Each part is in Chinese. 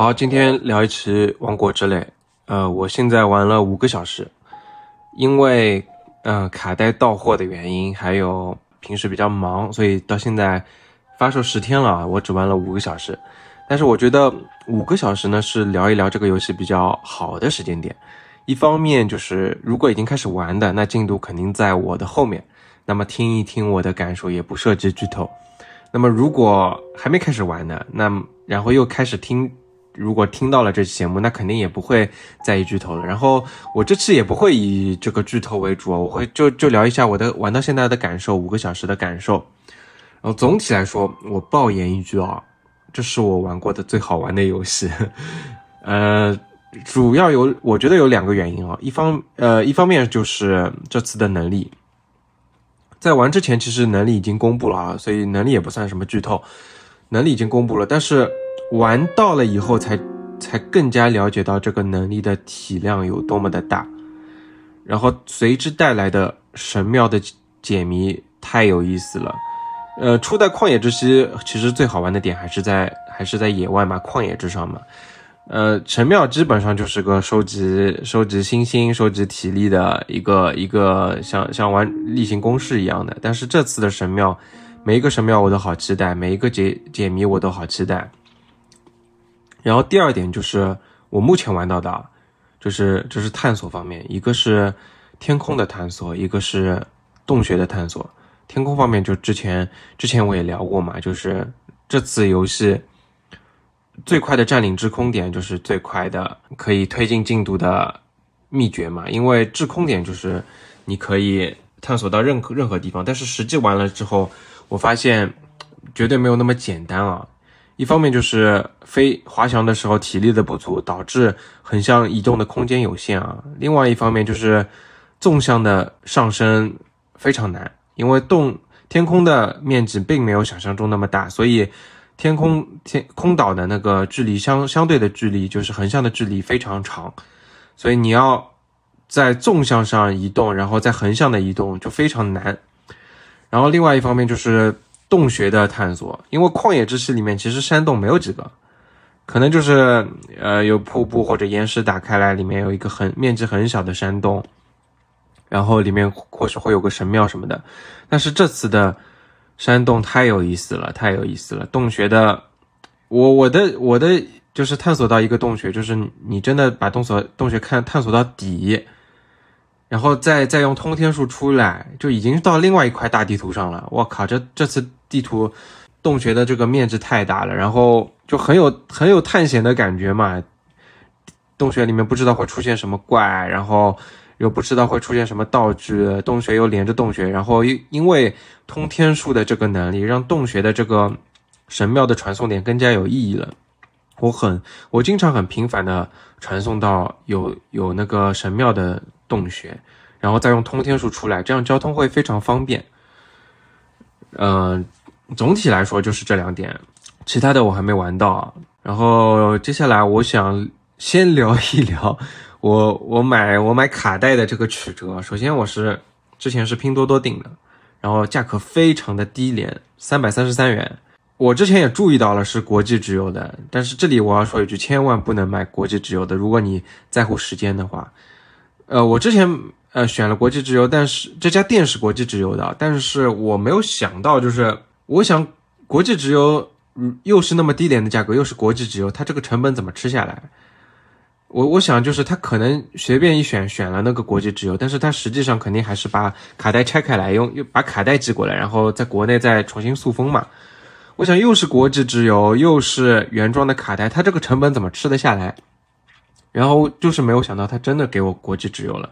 好，今天聊一期《王国之泪》。呃，我现在玩了五个小时，因为嗯卡带到货的原因，还有平时比较忙，所以到现在发售十天了，我只玩了五个小时。但是我觉得五个小时呢是聊一聊这个游戏比较好的时间点。一方面就是如果已经开始玩的，那进度肯定在我的后面，那么听一听我的感受也不涉及剧透。那么如果还没开始玩的，那然后又开始听。如果听到了这期节目，那肯定也不会在意剧透了。然后我这次也不会以这个剧透为主，我会就就聊一下我的玩到现在的感受，五个小时的感受。然后总体来说，我爆言一句啊，这是我玩过的最好玩的游戏。呃，主要有我觉得有两个原因啊，一方呃一方面就是这次的能力，在玩之前其实能力已经公布了啊，所以能力也不算什么剧透，能力已经公布了，但是。玩到了以后，才才更加了解到这个能力的体量有多么的大，然后随之带来的神庙的解谜太有意思了。呃，初代旷野之息其实最好玩的点还是在还是在野外嘛，旷野之上嘛。呃，神庙基本上就是个收集收集星星、收集体力的一个一个像像玩例行公事一样的。但是这次的神庙，每一个神庙我都好期待，每一个解解谜我都好期待。然后第二点就是我目前玩到的，就是就是探索方面，一个是天空的探索，一个是洞穴的探索。天空方面就之前之前我也聊过嘛，就是这次游戏最快的占领制空点就是最快的可以推进进度的秘诀嘛，因为制空点就是你可以探索到任何任何地方，但是实际玩了之后，我发现绝对没有那么简单啊。一方面就是飞滑翔的时候体力的不足，导致横向移动的空间有限啊。另外一方面就是纵向的上升非常难，因为洞天空的面积并没有想象中那么大，所以天空天空岛的那个距离相相对的距离就是横向的距离非常长，所以你要在纵向上移动，然后在横向的移动就非常难。然后另外一方面就是。洞穴的探索，因为旷野之息里面其实山洞没有几个，可能就是呃有瀑布或者岩石打开来，里面有一个很面积很小的山洞，然后里面或许会有个神庙什么的。但是这次的山洞太有意思了，太有意思了。洞穴的，我我的我的就是探索到一个洞穴，就是你真的把洞所洞穴看探索到底。然后再再用通天术出来，就已经到另外一块大地图上了。我靠，这这次地图洞穴的这个面积太大了，然后就很有很有探险的感觉嘛。洞穴里面不知道会出现什么怪，然后又不知道会出现什么道具，洞穴又连着洞穴，然后因因为通天术的这个能力，让洞穴的这个神庙的传送点更加有意义了。我很我经常很频繁的传送到有有那个神庙的。洞穴，然后再用通天术出来，这样交通会非常方便。嗯，总体来说就是这两点，其他的我还没玩到。然后接下来我想先聊一聊我我买我买卡带的这个曲折。首先我是之前是拼多多订的，然后价格非常的低廉，三百三十三元。我之前也注意到了是国际直邮的，但是这里我要说一句，千万不能买国际直邮的，如果你在乎时间的话。呃，我之前呃选了国际直邮，但是这家店是国际直邮的，但是我没有想到，就是我想国际直邮，嗯，又是那么低廉的价格，又是国际直邮，它这个成本怎么吃下来？我我想就是他可能随便一选选了那个国际直邮，但是他实际上肯定还是把卡带拆开来，用又把卡带寄过来，然后在国内再重新塑封嘛。我想又是国际直邮，又是原装的卡带，它这个成本怎么吃得下来？然后就是没有想到，他真的给我国际直邮了，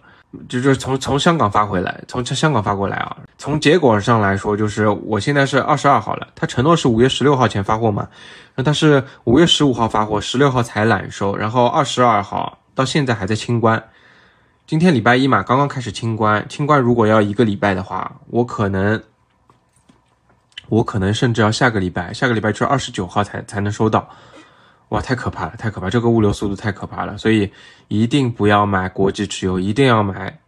就是从从香港发回来，从香港发过来啊。从结果上来说，就是我现在是二十二号了，他承诺是五月十六号前发货嘛，那他是五月十五号发货，十六号才揽收，然后二十二号到现在还在清关。今天礼拜一嘛，刚刚开始清关，清关如果要一个礼拜的话，我可能，我可能甚至要下个礼拜，下个礼拜就是二十九号才才能收到。哇，太可怕了，太可怕！这个物流速度太可怕了，所以一定不要买国际直邮，一定要买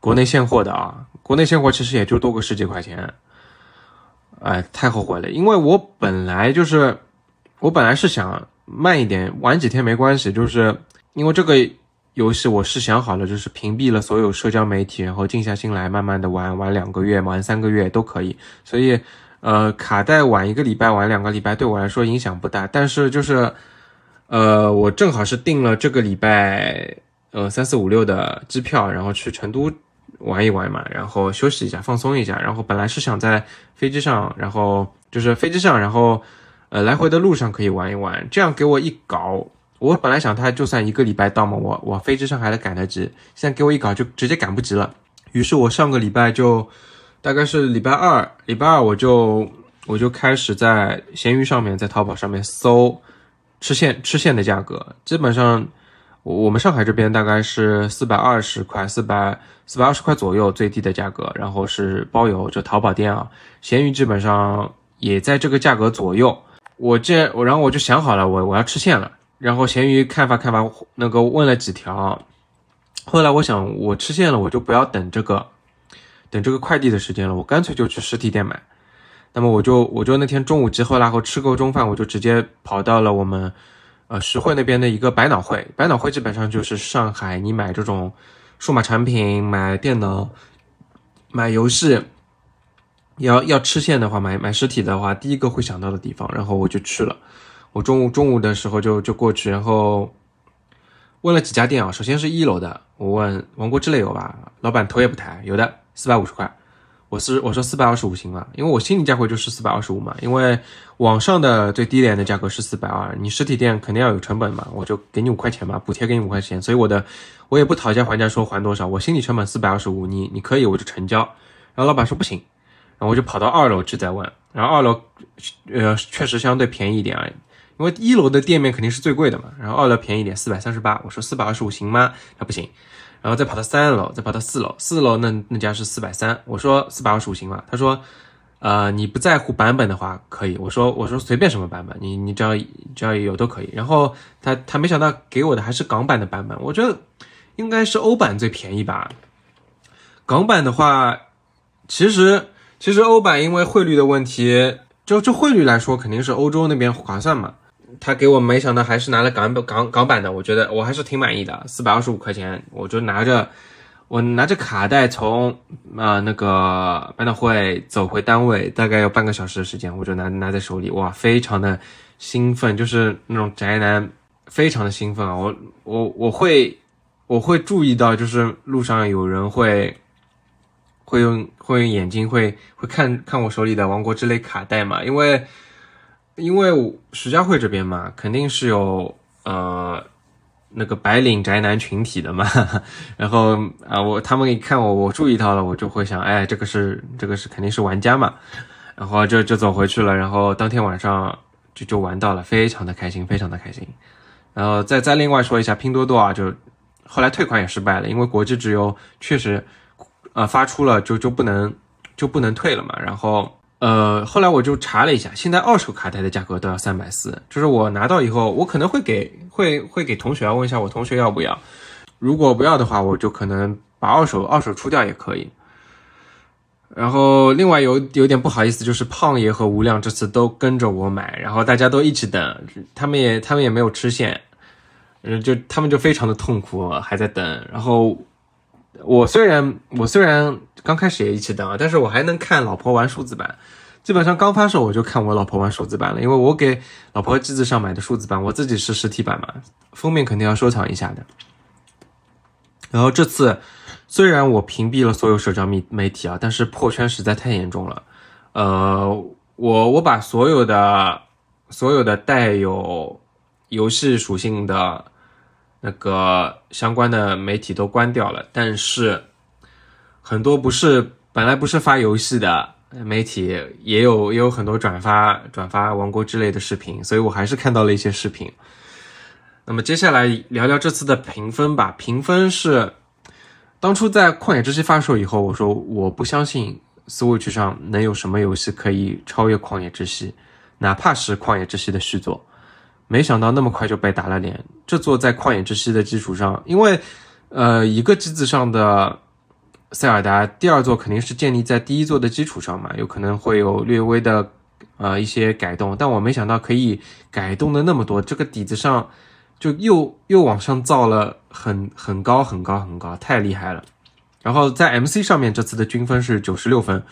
国内现货的啊！国内现货其实也就多个十几块钱，哎，太后悔了，因为我本来就是，我本来是想慢一点，晚几天没关系，就是因为这个游戏我是想好了，就是屏蔽了所有社交媒体，然后静下心来慢慢的玩，玩两个月，玩三个月都可以。所以，呃，卡带晚一个礼拜，晚两个礼拜对我来说影响不大。但是就是，呃，我正好是订了这个礼拜，呃，三四五六的机票，然后去成都玩一玩嘛，然后休息一下，放松一下。然后本来是想在飞机上，然后就是飞机上，然后呃来回的路上可以玩一玩。这样给我一搞。我本来想他就算一个礼拜到嘛，我我飞机上还得赶得及，现在给我一搞就直接赶不及了。于是我上个礼拜就，大概是礼拜二，礼拜二我就我就开始在闲鱼上面，在淘宝上面搜吃线吃线的价格，基本上我我们上海这边大概是四百二十块，四百四百二十块左右最低的价格，然后是包邮，就淘宝店啊，闲鱼基本上也在这个价格左右。我这我然后我就想好了，我我要吃线了。然后闲鱼看法看法，那个问了几条，后来我想我吃线了，我就不要等这个，等这个快递的时间了，我干脆就去实体店买。那么我就我就那天中午集合然后吃够中饭，我就直接跑到了我们呃实惠那边的一个百脑汇。百脑汇基本上就是上海你买这种数码产品、买电脑、买游戏，要要吃线的话，买买实体的话，第一个会想到的地方。然后我就去了。我中午中午的时候就就过去，然后问了几家店啊。首先是一楼的，我问《王国之泪》有吧？老板头也不抬，有的，四百五十块。我是我说四百二十五行吗？因为我心里价位就是四百二十五嘛。因为网上的最低廉的价格是四百二，你实体店肯定要有成本嘛，我就给你五块钱嘛，补贴给你五块钱。所以我的我也不讨价还价说还多少，我心理成本四百二十五，你你可以我就成交。然后老板说不行，然后我就跑到二楼去再问，然后二楼呃确实相对便宜一点啊。因为一楼的店面肯定是最贵的嘛，然后二楼便宜点，四百三十八。我说四百二十五行吗？他不行，然后再跑到三楼，再跑到四楼，四楼那那家是四百三。我说四百二十五行吗？他说，呃，你不在乎版本的话可以。我说我说随便什么版本，你你只要只要有都可以。然后他他没想到给我的还是港版的版本，我觉得应该是欧版最便宜吧。港版的话，其实其实欧版因为汇率的问题，就就汇率来说肯定是欧洲那边划算嘛。他给我没想到还是拿了港本港港版的，我觉得我还是挺满意的，四百二十五块钱，我就拿着我拿着卡带从啊那个百脑汇走回单位，大概要半个小时的时间，我就拿拿在手里，哇，非常的兴奋，就是那种宅男，非常的兴奋啊！我我我会我会注意到，就是路上有人会会用会用眼睛会会看看我手里的王国之泪卡带嘛，因为。因为徐家汇这边嘛，肯定是有呃那个白领宅男群体的嘛，然后啊我他们一看我我注意到了，我就会想，哎，这个是这个是肯定是玩家嘛，然后就就走回去了，然后当天晚上就就玩到了，非常的开心，非常的开心。然后再再另外说一下拼多多啊，就后来退款也失败了，因为国际直邮确实呃发出了就就不能就不能退了嘛，然后。呃，后来我就查了一下，现在二手卡带的价格都要三百四，就是我拿到以后，我可能会给会会给同学问一下我同学要不要，如果不要的话，我就可能把二手二手出掉也可以。然后另外有有点不好意思，就是胖爷和吴亮这次都跟着我买，然后大家都一起等，他们也他们也没有吃线，嗯，就他们就非常的痛苦，还在等。然后我虽然我虽然刚开始也一起等啊，但是我还能看老婆玩数字版。基本上刚发售我就看我老婆玩数字版了，因为我给老婆机子上买的数字版，我自己是实体版嘛，封面肯定要收藏一下的。然后这次虽然我屏蔽了所有社交媒媒体啊，但是破圈实在太严重了。呃，我我把所有的所有的带有游戏属性的那个相关的媒体都关掉了，但是很多不是本来不是发游戏的。媒体也有也有很多转发转发王国之类的视频，所以我还是看到了一些视频。那么接下来聊聊这次的评分吧。评分是当初在旷野之息发售以后，我说我不相信 Switch 上能有什么游戏可以超越旷野之息，哪怕是旷野之息的续作。没想到那么快就被打了脸。这座在旷野之息的基础上，因为呃一个机子上的。塞尔达第二座肯定是建立在第一座的基础上嘛，有可能会有略微的呃一些改动，但我没想到可以改动的那么多，这个底子上就又又往上造了很很高很高很高，太厉害了。然后在 MC 上面，这次的均分是九十六分，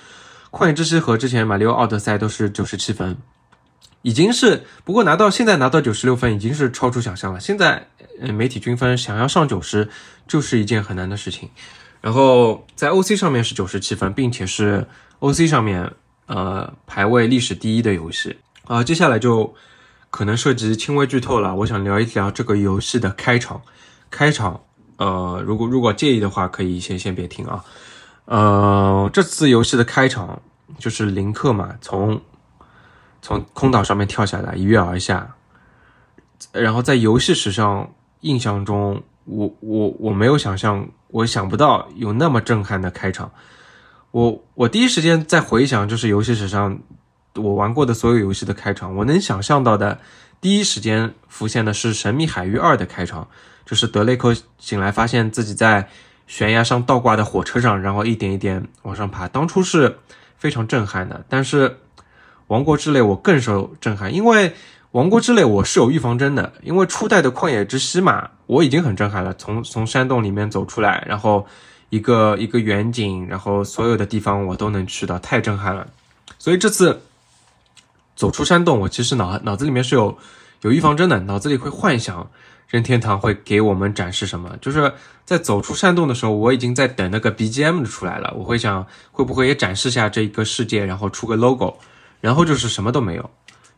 旷野之息和之前马里奥奥德赛都是九十七分，已经是不过拿到现在拿到九十六分已经是超出想象了。现在呃媒体均分想要上九十就是一件很难的事情。然后在 OC 上面是九十七分，并且是 OC 上面呃排位历史第一的游戏啊。接下来就可能涉及轻微剧透了，我想聊一聊这个游戏的开场，开场。呃，如果如果介意的话，可以先先别听啊。呃，这次游戏的开场就是林克嘛，从从空岛上面跳下来，一跃而下。然后在游戏史上印象中，我我我没有想象，我想不到有那么震撼的开场。我我第一时间在回想，就是游戏史上我玩过的所有游戏的开场，我能想象到的，第一时间浮现的是《神秘海域二》的开场。就是德雷克醒来，发现自己在悬崖上倒挂的火车上，然后一点一点往上爬。当初是非常震撼的，但是《王国之泪》我更受震撼，因为《王国之泪》我是有预防针的，因为初代的旷野之息嘛，我已经很震撼了。从从山洞里面走出来，然后一个一个远景，然后所有的地方我都能去到，太震撼了。所以这次走出山洞，我其实脑脑子里面是有有预防针的，脑子里会幻想。任天堂会给我们展示什么？就是在走出山洞的时候，我已经在等那个 BGM 出来了。我会想，会不会也展示下这一个世界，然后出个 logo，然后就是什么都没有，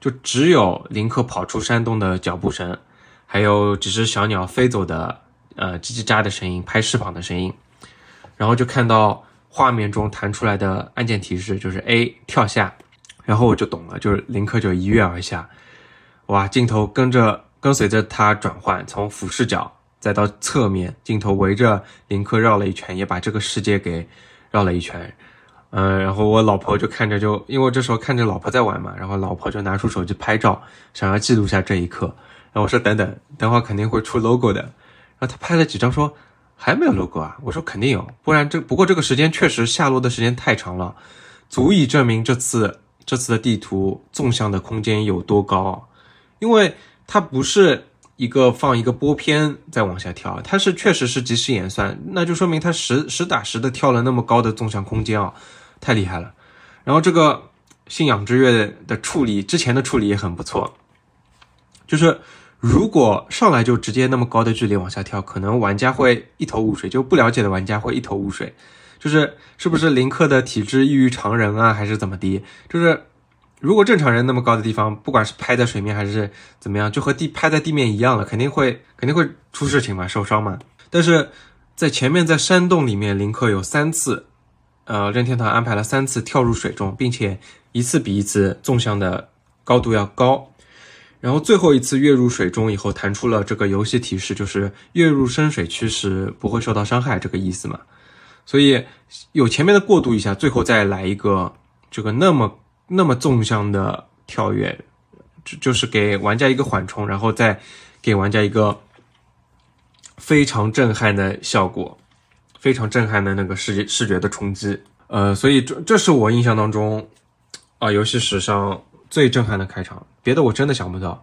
就只有林克跑出山洞的脚步声，还有几只小鸟飞走的呃叽叽喳的声音，拍翅膀的声音，然后就看到画面中弹出来的按键提示，就是 A 跳下，然后我就懂了，就是林克就一跃而下，哇，镜头跟着。跟随着他转换，从俯视角再到侧面，镜头围着林克绕了一圈，也把这个世界给绕了一圈。嗯，然后我老婆就看着，就因为这时候看着老婆在玩嘛，然后老婆就拿出手机拍照，想要记录下这一刻。然后我说等等，等会肯定会出 logo 的。然后他拍了几张，说还没有 logo 啊？我说肯定有，不然这不过这个时间确实下落的时间太长了，足以证明这次这次的地图纵向的空间有多高，因为。它不是一个放一个波片再往下跳，它是确实是即时演算，那就说明它实实打实的跳了那么高的纵向空间啊，太厉害了。然后这个信仰之月的处理，之前的处理也很不错，就是如果上来就直接那么高的距离往下跳，可能玩家会一头雾水，就不了解的玩家会一头雾水，就是是不是林克的体质异于常人啊，还是怎么的，就是。如果正常人那么高的地方，不管是拍在水面还是怎么样，就和地拍在地面一样了，肯定会肯定会出事情嘛，受伤嘛。但是在前面在山洞里面，林克有三次，呃，任天堂安排了三次跳入水中，并且一次比一次纵向的高度要高。然后最后一次跃入水中以后，弹出了这个游戏提示，就是跃入深水区时不会受到伤害，这个意思嘛。所以有前面的过渡一下，最后再来一个这个那么。那么纵向的跳跃，就就是给玩家一个缓冲，然后再给玩家一个非常震撼的效果，非常震撼的那个视视觉的冲击。呃，所以这这是我印象当中啊，游戏史上最震撼的开场。别的我真的想不到。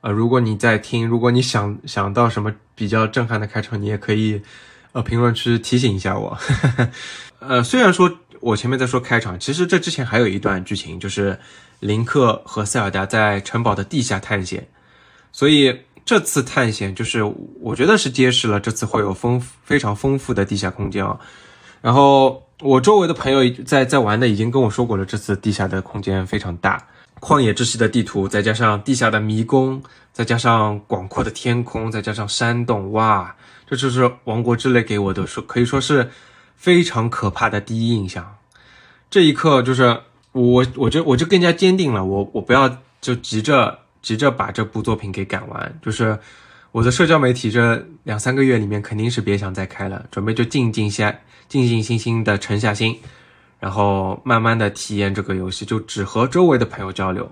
呃，如果你在听，如果你想想到什么比较震撼的开场，你也可以呃评论区提醒一下我。呃，虽然说。我前面在说开场，其实这之前还有一段剧情，就是林克和塞尔达在城堡的地下探险，所以这次探险就是我觉得是揭示了这次会有丰非常丰富的地下空间啊。然后我周围的朋友在在玩的已经跟我说过了，这次地下的空间非常大，旷野之息的地图，再加上地下的迷宫，再加上广阔的天空，再加上山洞，哇，这就是王国之泪给我的说可以说是。非常可怕的第一印象，这一刻就是我，我就我就更加坚定了，我我不要就急着急着把这部作品给赶完，就是我的社交媒体这两三个月里面肯定是别想再开了，准备就静静下静静心心的沉下心，然后慢慢的体验这个游戏，就只和周围的朋友交流，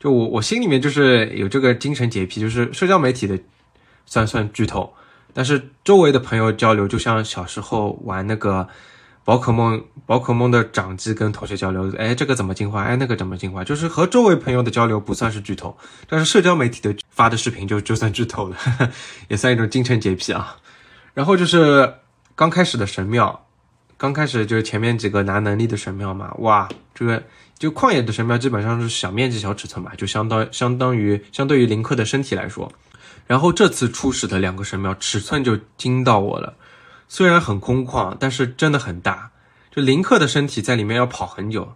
就我我心里面就是有这个精神洁癖，就是社交媒体的算算巨头。但是周围的朋友交流，就像小时候玩那个宝可梦宝可梦的掌机跟同学交流，哎，这个怎么进化？哎，那个怎么进化？就是和周围朋友的交流不算是剧透，但是社交媒体的发的视频就就算剧透了，也算一种精神洁癖啊。然后就是刚开始的神庙，刚开始就是前面几个拿能力的神庙嘛，哇，这个就旷野的神庙基本上是小面积小尺寸吧，就相当相当于相对于林克的身体来说。然后这次初始的两个神庙尺寸就惊到我了。虽然很空旷，但是真的很大。就林克的身体在里面要跑很久，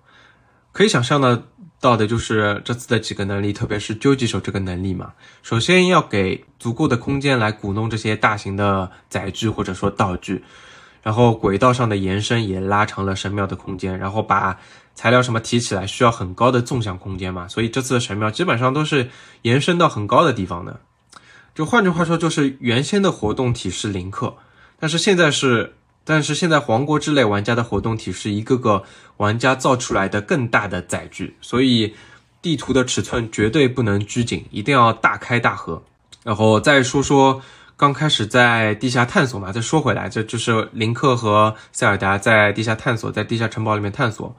可以想象的到的就是这次的几个能力，特别是究极手这个能力嘛。首先要给足够的空间来鼓弄这些大型的载具或者说道具，然后轨道上的延伸也拉长了神庙的空间，然后把材料什么提起来需要很高的纵向空间嘛。所以这次的神庙基本上都是延伸到很高的地方的。就换句话说，就是原先的活动体是林克。但是现在是，但是现在皇国之类玩家的活动体是一个个玩家造出来的更大的载具，所以地图的尺寸绝对不能拘谨，一定要大开大合。然后再说说刚开始在地下探索嘛，再说回来，这就是林克和塞尔达在地下探索，在地下城堡里面探索，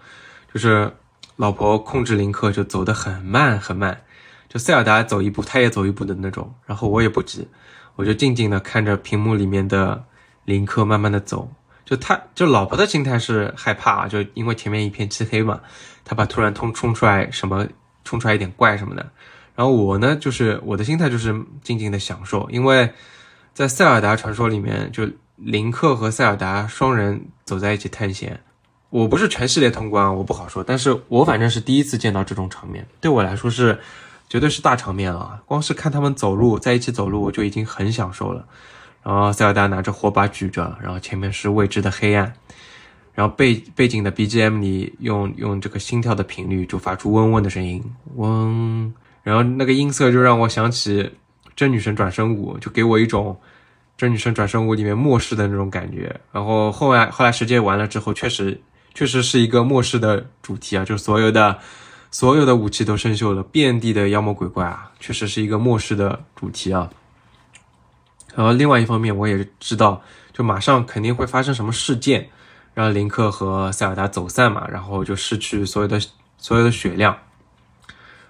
就是老婆控制林克就走得很慢很慢，就塞尔达走一步他也走一步的那种，然后我也不急，我就静静的看着屏幕里面的。林克慢慢的走，就他就老婆的心态是害怕，就因为前面一片漆黑嘛，他怕突然冲冲出来什么，冲出来一点怪什么的。然后我呢，就是我的心态就是静静的享受，因为在塞尔达传说里面，就林克和塞尔达双人走在一起探险。我不是全系列通关，我不好说，但是我反正是第一次见到这种场面，对我来说是绝对是大场面了。光是看他们走路在一起走路，我就已经很享受了。然后塞尔达拿着火把举着，然后前面是未知的黑暗，然后背背景的 BGM 里用用这个心跳的频率就发出嗡嗡的声音，嗡，然后那个音色就让我想起真女神转生舞，就给我一种真女神转生舞里面末世的那种感觉。然后后来后来时间完了之后，确实确实是一个末世的主题啊，就所有的所有的武器都生锈了，遍地的妖魔鬼怪啊，确实是一个末世的主题啊。然后另外一方面，我也知道，就马上肯定会发生什么事件，让林克和塞尔达走散嘛，然后就失去所有的所有的血量。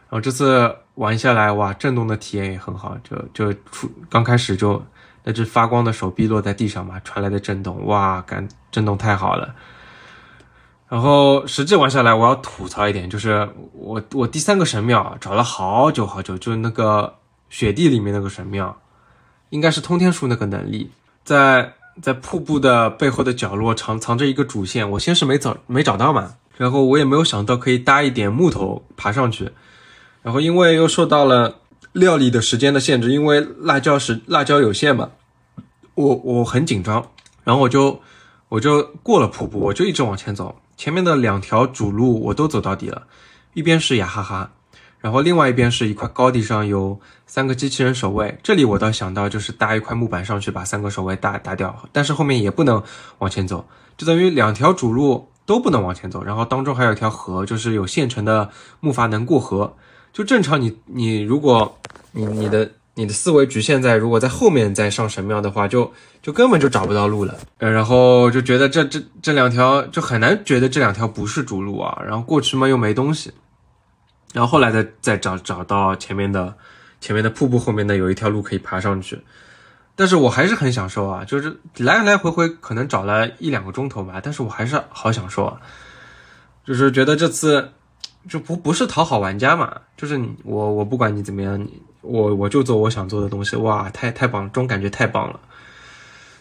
然后这次玩下来，哇，震动的体验也很好，就就出刚开始就那只发光的手臂落在地上嘛，传来的震动，哇，感震动太好了。然后实际玩下来，我要吐槽一点，就是我我第三个神庙找了好久好久，就是那个雪地里面那个神庙。应该是通天术那个能力，在在瀑布的背后的角落藏藏着一个主线，我先是没找没找到嘛，然后我也没有想到可以搭一点木头爬上去，然后因为又受到了料理的时间的限制，因为辣椒是辣椒有限嘛，我我很紧张，然后我就我就过了瀑布，我就一直往前走，前面的两条主路我都走到底了，一边是雅哈哈。然后另外一边是一块高地上有三个机器人守卫，这里我倒想到就是搭一块木板上去把三个守卫打打掉，但是后面也不能往前走，就等于两条主路都不能往前走，然后当中还有一条河，就是有现成的木筏能过河。就正常你你如果你你的你的思维局限在如果在后面再上神庙的话，就就根本就找不到路了。呃，然后就觉得这这这两条就很难觉得这两条不是主路啊，然后过去嘛又没东西。然后后来再再找找到前面的前面的瀑布后面呢，有一条路可以爬上去，但是我还是很享受啊，就是来来回回可能找了一两个钟头吧，但是我还是好享受啊，就是觉得这次就不不是讨好玩家嘛，就是我我不管你怎么样，我我就做我想做的东西，哇，太太棒，这种感觉太棒了，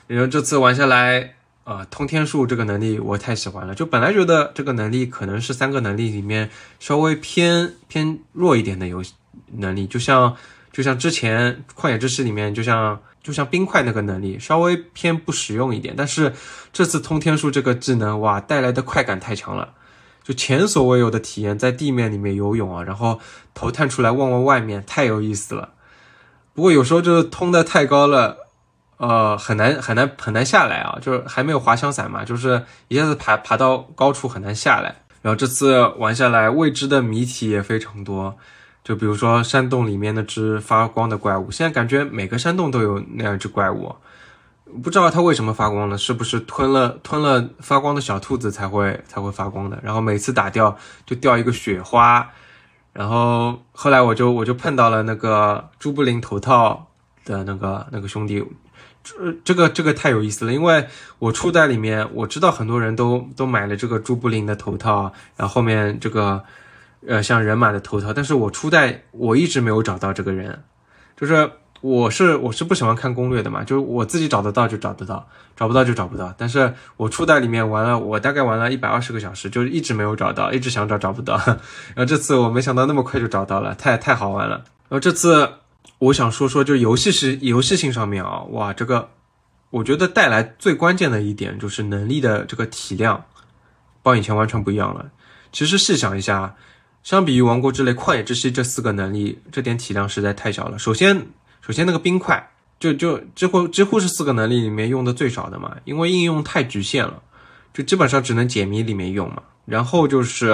然后这次玩下来。啊，通天术这个能力我太喜欢了，就本来觉得这个能力可能是三个能力里面稍微偏偏弱一点的游戏能力，就像就像之前旷野之息里面，就像就像冰块那个能力稍微偏不实用一点，但是这次通天术这个技能哇带来的快感太强了，就前所未有的体验，在地面里面游泳啊，然后头探出来望望外面，太有意思了。不过有时候就是通的太高了。呃，很难很难很难下来啊，就是还没有滑翔伞嘛，就是一下子爬爬到高处很难下来。然后这次玩下来，未知的谜题也非常多，就比如说山洞里面那只发光的怪物，现在感觉每个山洞都有那样一只怪物，不知道它为什么发光了，是不是吞了吞了发光的小兔子才会才会发光的？然后每次打掉就掉一个雪花，然后后来我就我就碰到了那个朱布林头套的那个那个兄弟，这这个这个太有意思了，因为我初代里面我知道很多人都都买了这个朱布林的头套，然后后面这个呃像人马的头套，但是我初代我一直没有找到这个人，就是。我是我是不喜欢看攻略的嘛，就是我自己找得到就找得到，找不到就找不到。但是我初代里面玩了，我大概玩了一百二十个小时，就一直没有找到，一直想找找不到。然后这次我没想到那么快就找到了，太太好玩了。然后这次我想说说，就游戏是游戏性上面啊，哇，这个我觉得带来最关键的一点就是能力的这个体量，帮以前完全不一样了。其实细想一下，相比于王国之泪、旷野之息这四个能力，这点体量实在太小了。首先。首先，那个冰块就就几乎几乎是四个能力里面用的最少的嘛，因为应用太局限了，就基本上只能解谜里面用嘛。然后就是，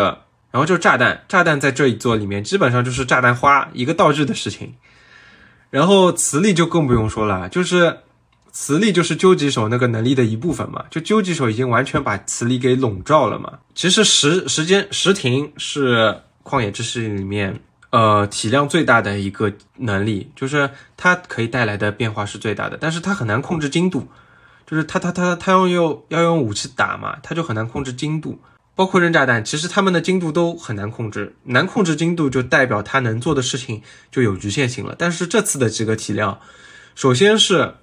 然后就是炸弹，炸弹在这一座里面基本上就是炸弹花一个道具的事情。然后磁力就更不用说了，就是磁力就是究极手那个能力的一部分嘛，就究极手已经完全把磁力给笼罩了嘛。其实时时间时停是旷野之息里面。呃，体量最大的一个能力就是它可以带来的变化是最大的，但是它很难控制精度，就是它它它它要用要用武器打嘛，它就很难控制精度。包括扔炸弹，其实他们的精度都很难控制，难控制精度就代表他能做的事情就有局限性了。但是这次的几个体量，首先是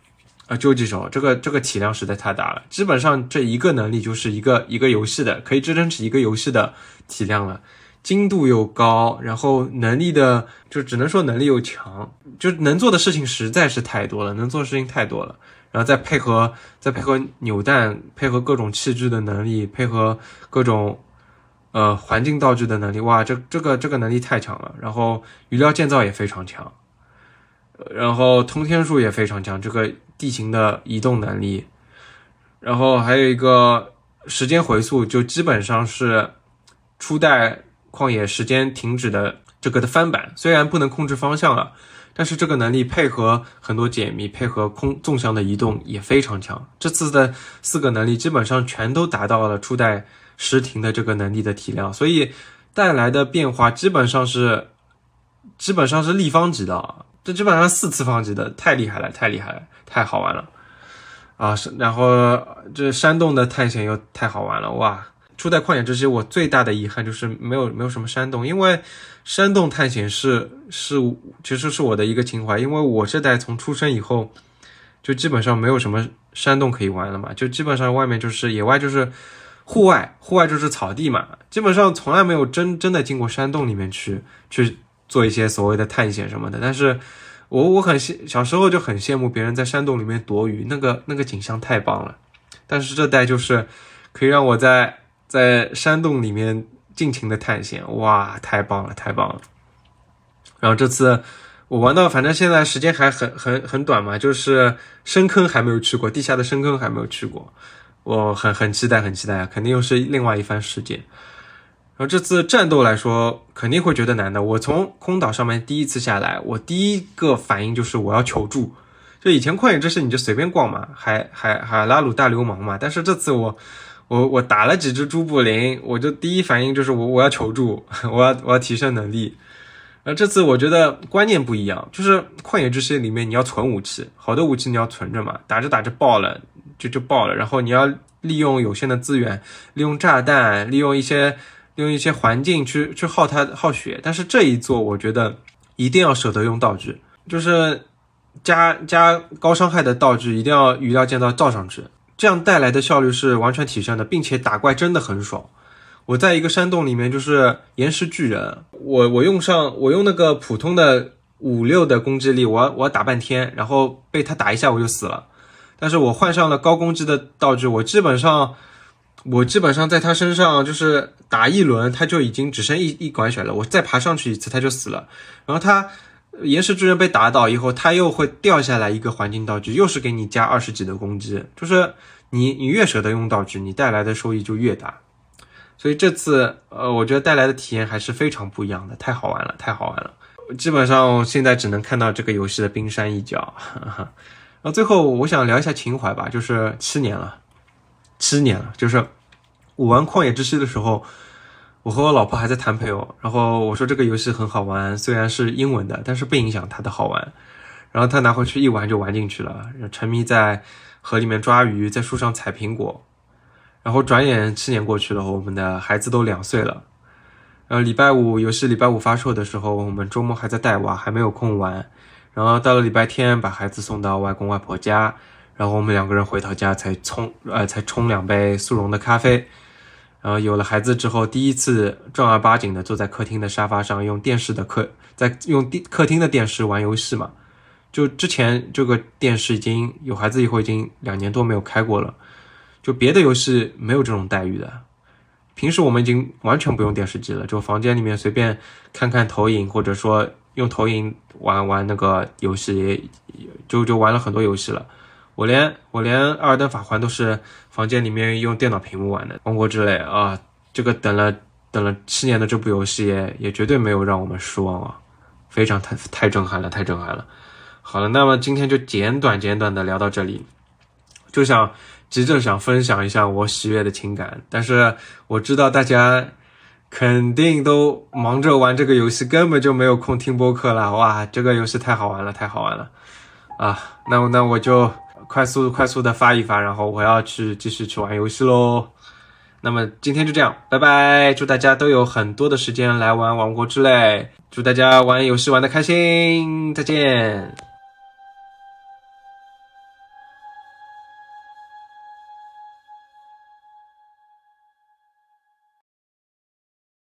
啊究极手这个这个体量实在太大了，基本上这一个能力就是一个一个游戏的可以支撑起一个游戏的体量了。精度又高，然后能力的就只能说能力又强，就能做的事情实在是太多了，能做的事情太多了。然后再配合再配合扭蛋，配合各种器具的能力，配合各种呃环境道具的能力，哇，这这个这个能力太强了。然后余料建造也非常强，然后通天术也非常强，这个地形的移动能力，然后还有一个时间回溯，就基本上是初代。旷野时间停止的这个的翻版，虽然不能控制方向了，但是这个能力配合很多解谜，配合空纵向的移动也非常强。这次的四个能力基本上全都达到了初代时停的这个能力的体量，所以带来的变化基本上是基本上是立方级的，这基本上四次方级的，太厉害了，太厉害了，太好玩了啊！然后这山洞的探险又太好玩了，哇！初代旷野之息，我最大的遗憾就是没有没有什么山洞，因为山洞探险是是其实是我的一个情怀，因为我这代从出生以后就基本上没有什么山洞可以玩了嘛，就基本上外面就是野外就是户外，户外就是草地嘛，基本上从来没有真真的进过山洞里面去去做一些所谓的探险什么的。但是我我很羡小时候就很羡慕别人在山洞里面躲雨，那个那个景象太棒了。但是这代就是可以让我在在山洞里面尽情的探险，哇，太棒了，太棒了！然后这次我玩到，反正现在时间还很很很短嘛，就是深坑还没有去过，地下的深坑还没有去过，我很很期待，很期待，肯定又是另外一番世界。然后这次战斗来说，肯定会觉得难的。我从空岛上面第一次下来，我第一个反应就是我要求助。就以前旷野之息你就随便逛嘛，海海海拉鲁大流氓嘛，但是这次我。我我打了几只朱布林，我就第一反应就是我我要求助，我要我要提升能力。而这次我觉得观念不一样，就是旷野之息里面你要存武器，好多武器你要存着嘛，打着打着爆了就就爆了，然后你要利用有限的资源，利用炸弹，利用一些利用一些环境去去耗它耗血。但是这一座我觉得一定要舍得用道具，就是加加高伤害的道具一定要余料建造造上去。这样带来的效率是完全提升的，并且打怪真的很爽。我在一个山洞里面，就是岩石巨人，我我用上我用那个普通的五六的攻击力，我我要打半天，然后被他打一下我就死了。但是我换上了高攻击的道具，我基本上我基本上在他身上就是打一轮，他就已经只剩一一管血了。我再爬上去一次，他就死了。然后他。岩石巨人被打倒以后，他又会掉下来一个环境道具，又是给你加二十几的攻击。就是你你越舍得用道具，你带来的收益就越大。所以这次，呃，我觉得带来的体验还是非常不一样的，太好玩了，太好玩了。基本上现在只能看到这个游戏的冰山一角。然然后最后我想聊一下情怀吧，就是七年了，七年了，就是我玩旷野之息的时候，我和我老婆还在谈朋友，然后我说这个游戏很好玩，虽然是英文的，但是不影响它的好玩。然后他拿回去一玩就玩进去了，沉迷在河里面抓鱼，在树上采苹果。然后转眼七年过去了，我们的孩子都两岁了。然后礼拜五游戏礼拜五发售的时候，我们周末还在带娃，还没有空玩。然后到了礼拜天，把孩子送到外公外婆家，然后我们两个人回到家才冲呃才冲两杯速溶的咖啡。然后有了孩子之后，第一次正儿八经的坐在客厅的沙发上，用电视的客在用电客厅的电视玩游戏嘛。就之前这个电视已经有孩子以后已经两年多没有开过了，就别的游戏没有这种待遇的。平时我们已经完全不用电视机了，就房间里面随便看看投影，或者说用投影玩玩那个游戏，就就玩了很多游戏了。我连我连《二登法环》都是房间里面用电脑屏幕玩的，《王国之泪》啊，这个等了等了七年的这部游戏也也绝对没有让我们失望啊，非常太太震撼了，太震撼了。好了，那么今天就简短简短的聊到这里，就想急着想分享一下我喜悦的情感，但是我知道大家肯定都忙着玩这个游戏，根本就没有空听播客了。哇，这个游戏太好玩了，太好玩了啊！那那我就快速快速的发一发，然后我要去继续去玩游戏喽。那么今天就这样，拜拜！祝大家都有很多的时间来玩《王国之泪》，祝大家玩游戏玩的开心，再见。